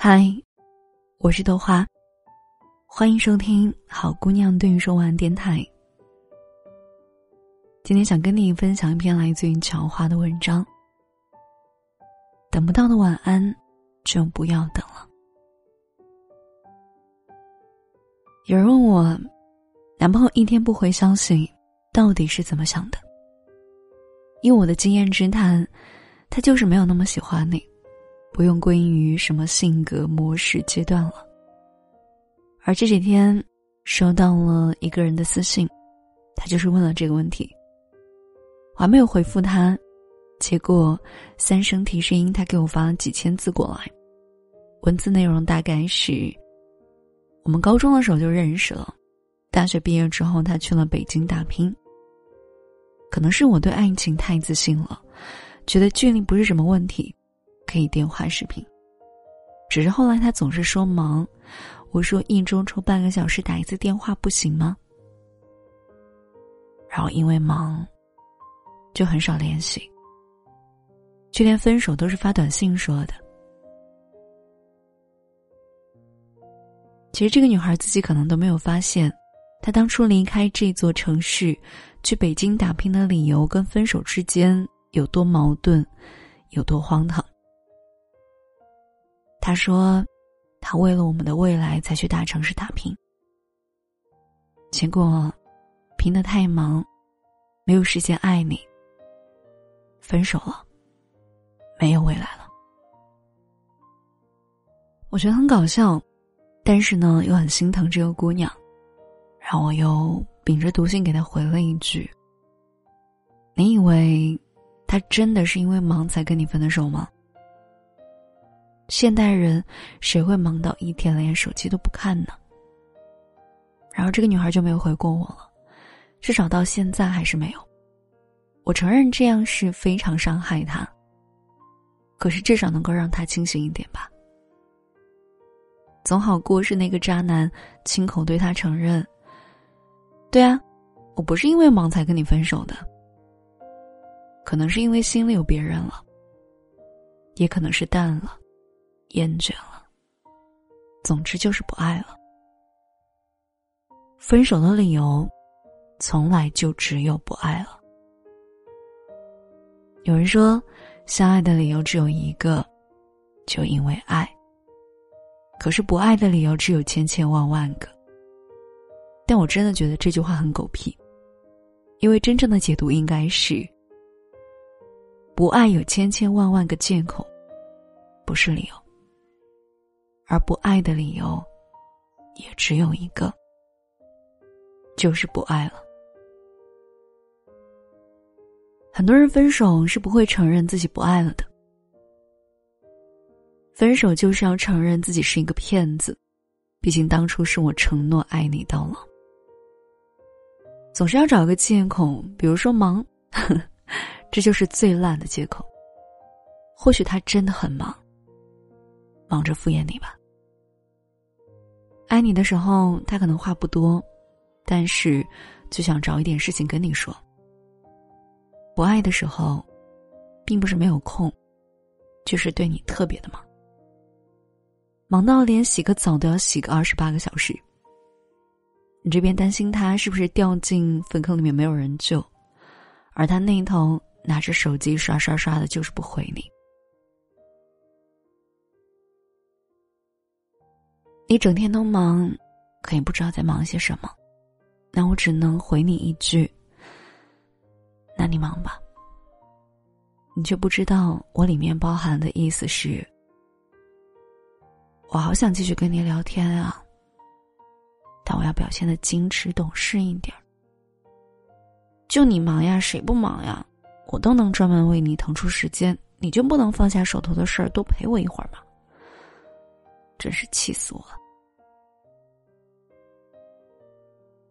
嗨，我是豆花，欢迎收听好姑娘对你说晚安电台。今天想跟你分享一篇来自于乔花的文章。等不到的晚安，就不要等了。有人问我，男朋友一天不回消息，到底是怎么想的？以我的经验之谈，他就是没有那么喜欢你。不用归因于什么性格模式阶段了。而这几天收到了一个人的私信，他就是问了这个问题。我还没有回复他，结果三声提示音他给我发了几千字过来，文字内容大概是：我们高中的时候就认识了，大学毕业之后他去了北京打拼。可能是我对爱情太自信了，觉得距离不是什么问题。可以电话视频，只是后来他总是说忙，我说一周抽半个小时打一次电话不行吗？然后因为忙，就很少联系，就连分手都是发短信说的。其实这个女孩自己可能都没有发现，她当初离开这座城市，去北京打拼的理由跟分手之间有多矛盾，有多荒唐。他说：“他为了我们的未来才去大城市打拼，结果拼得太忙，没有时间爱你。分手了，没有未来了。”我觉得很搞笑，但是呢，又很心疼这个姑娘。然后我又秉着毒性给她回了一句：“你以为他真的是因为忙才跟你分的手吗？”现代人谁会忙到一天连手机都不看呢？然后这个女孩就没有回过我了，至少到现在还是没有。我承认这样是非常伤害她，可是至少能够让她清醒一点吧。总好过是那个渣男亲口对她承认：“对啊，我不是因为忙才跟你分手的，可能是因为心里有别人了，也可能是淡了。”厌倦了，总之就是不爱了。分手的理由，从来就只有不爱了。有人说，相爱的理由只有一个，就因为爱。可是不爱的理由只有千千万万个。但我真的觉得这句话很狗屁，因为真正的解读应该是：不爱有千千万万个借口，不是理由。而不爱的理由，也只有一个，就是不爱了。很多人分手是不会承认自己不爱了的，分手就是要承认自己是一个骗子，毕竟当初是我承诺爱你到老。总是要找个借口，比如说忙，这就是最烂的借口。或许他真的很忙，忙着敷衍你吧。爱你的时候，他可能话不多，但是就想找一点事情跟你说。不爱的时候，并不是没有空，就是对你特别的忙，忙到连洗个澡都要洗个二十八个小时。你这边担心他是不是掉进粪坑里面没有人救，而他那一头拿着手机刷刷刷的，就是不回你。你整天都忙，可也不知道在忙些什么，那我只能回你一句：“那你忙吧。”你却不知道我里面包含的意思是：我好想继续跟你聊天啊，但我要表现的矜持懂事一点。就你忙呀，谁不忙呀？我都能专门为你腾出时间，你就不能放下手头的事儿，多陪我一会儿吗？真是气死我了！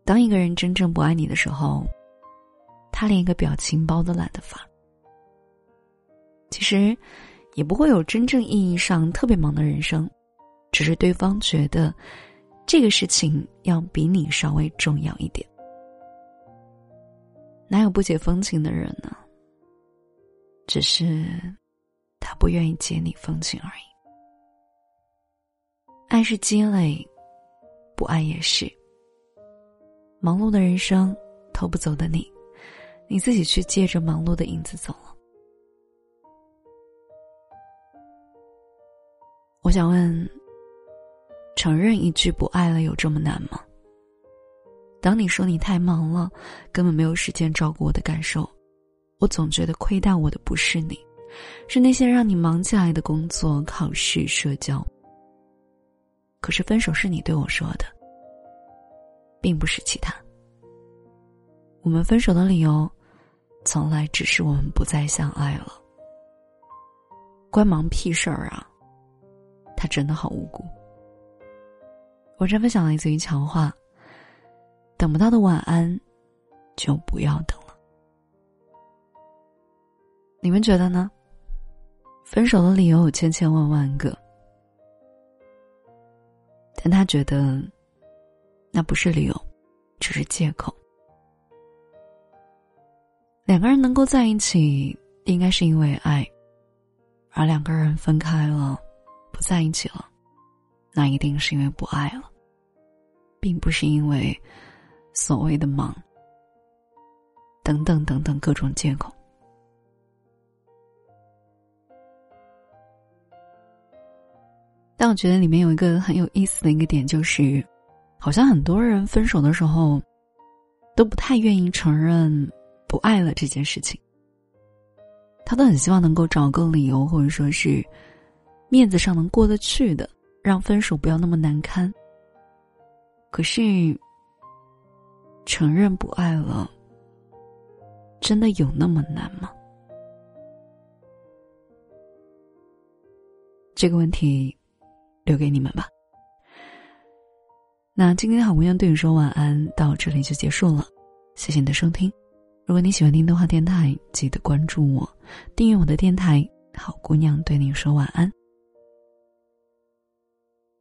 当一个人真正不爱你的时候，他连一个表情包都懒得发。其实，也不会有真正意义上特别忙的人生，只是对方觉得这个事情要比你稍微重要一点。哪有不解风情的人呢？只是他不愿意解你风情而已。爱是积累，不爱也是。忙碌的人生，偷不走的你，你自己去借着忙碌的影子走了。我想问，承认一句不爱了有这么难吗？当你说你太忙了，根本没有时间照顾我的感受，我总觉得亏待我的不是你，是那些让你忙起来的工作、考试、社交。可是分手是你对我说的，并不是其他。我们分手的理由，从来只是我们不再相爱了。关忙屁事儿啊！他真的好无辜。我这分享来自于强化。等不到的晚安，就不要等了。你们觉得呢？分手的理由有千千万万个。但他觉得，那不是理由，只是借口。两个人能够在一起，应该是因为爱；而两个人分开了，不在一起了，那一定是因为不爱了，并不是因为所谓的忙等等等等各种借口。我觉得里面有一个很有意思的一个点，就是好像很多人分手的时候都不太愿意承认不爱了这件事情。他都很希望能够找个理由，或者说是面子上能过得去的，让分手不要那么难堪。可是承认不爱了，真的有那么难吗？这个问题。留给你们吧。那今天的好姑娘对你说晚安，到这里就结束了。谢谢你的收听。如果你喜欢听动画电台，记得关注我，订阅我的电台。好姑娘对你说晚安。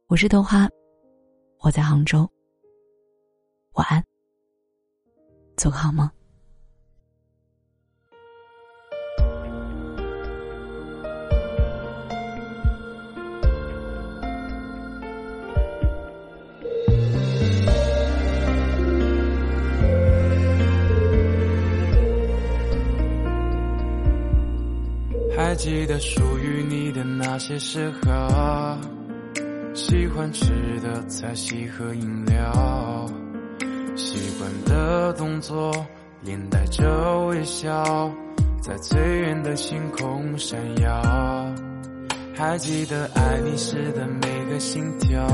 我是豆花，我在杭州。晚安，做个好梦。记得属于你的那些时刻，喜欢吃的菜系和饮料，习惯的动作，连带着微笑，在最远的星空闪耀。还记得爱你时的每个心跳，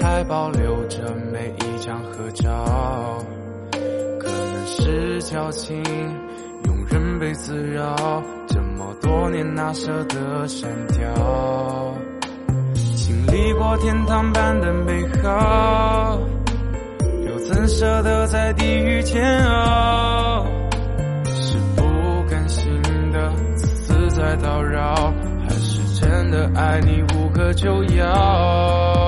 还保留着每一张合照，可能是矫情。庸人被滋扰，年哪舍得删掉？经历过天堂般的美好，又怎舍得在地狱煎熬？是不甘心的自私在叨扰，还是真的爱你无可救药？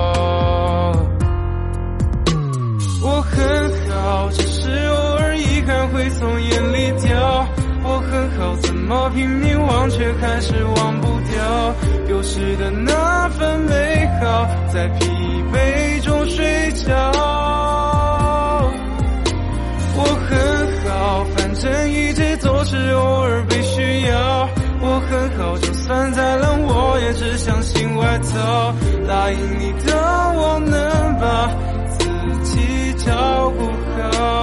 好，怎么拼命忘却还是忘不掉丢失的那份美好，在疲惫中睡着。我很好，反正一直都是偶尔被需要。我很好，就算再冷，我也只相信外套。答应你的，我能把自己照顾好。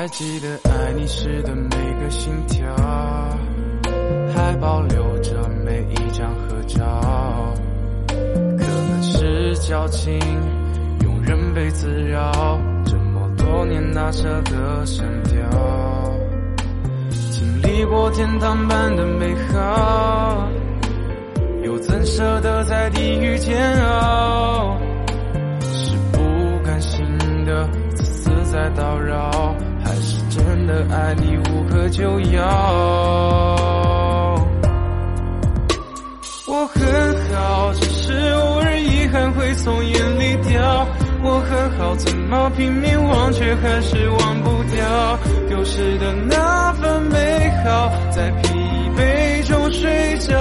还记得爱你时的每个心跳，还保留着每一张合照。可能是矫情，庸人被滋扰，这么多年哪舍得删掉？经历过天堂般的美好，又怎舍得在地狱煎熬？是不甘心的自私在叨扰。真的爱你无可救药。我很好只是偶尔遗憾会从眼里掉。我很好怎么拼命忘却还是忘不掉。丢失的那份美好在疲惫中睡着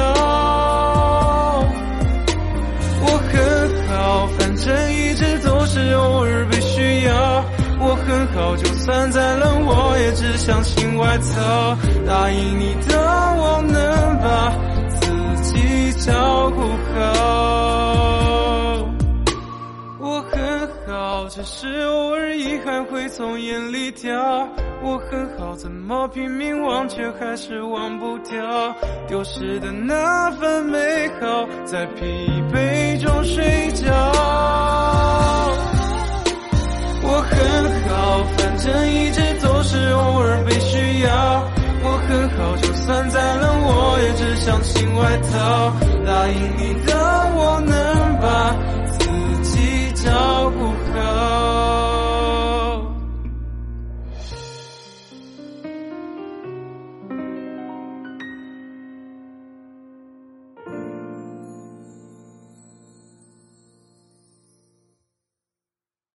我很好反正一直都是偶尔被就算再冷，我也只想新外套。答应你的，我能把自己照顾好。我很好，只是偶尔遗憾会从眼里掉。我很好，怎么拼命忘却还是忘不掉丢失的那份美好，在疲惫中睡觉。这一切都是偶尔被需要我很好就算再冷我也只相信外套答应你的我能把自己照顾好。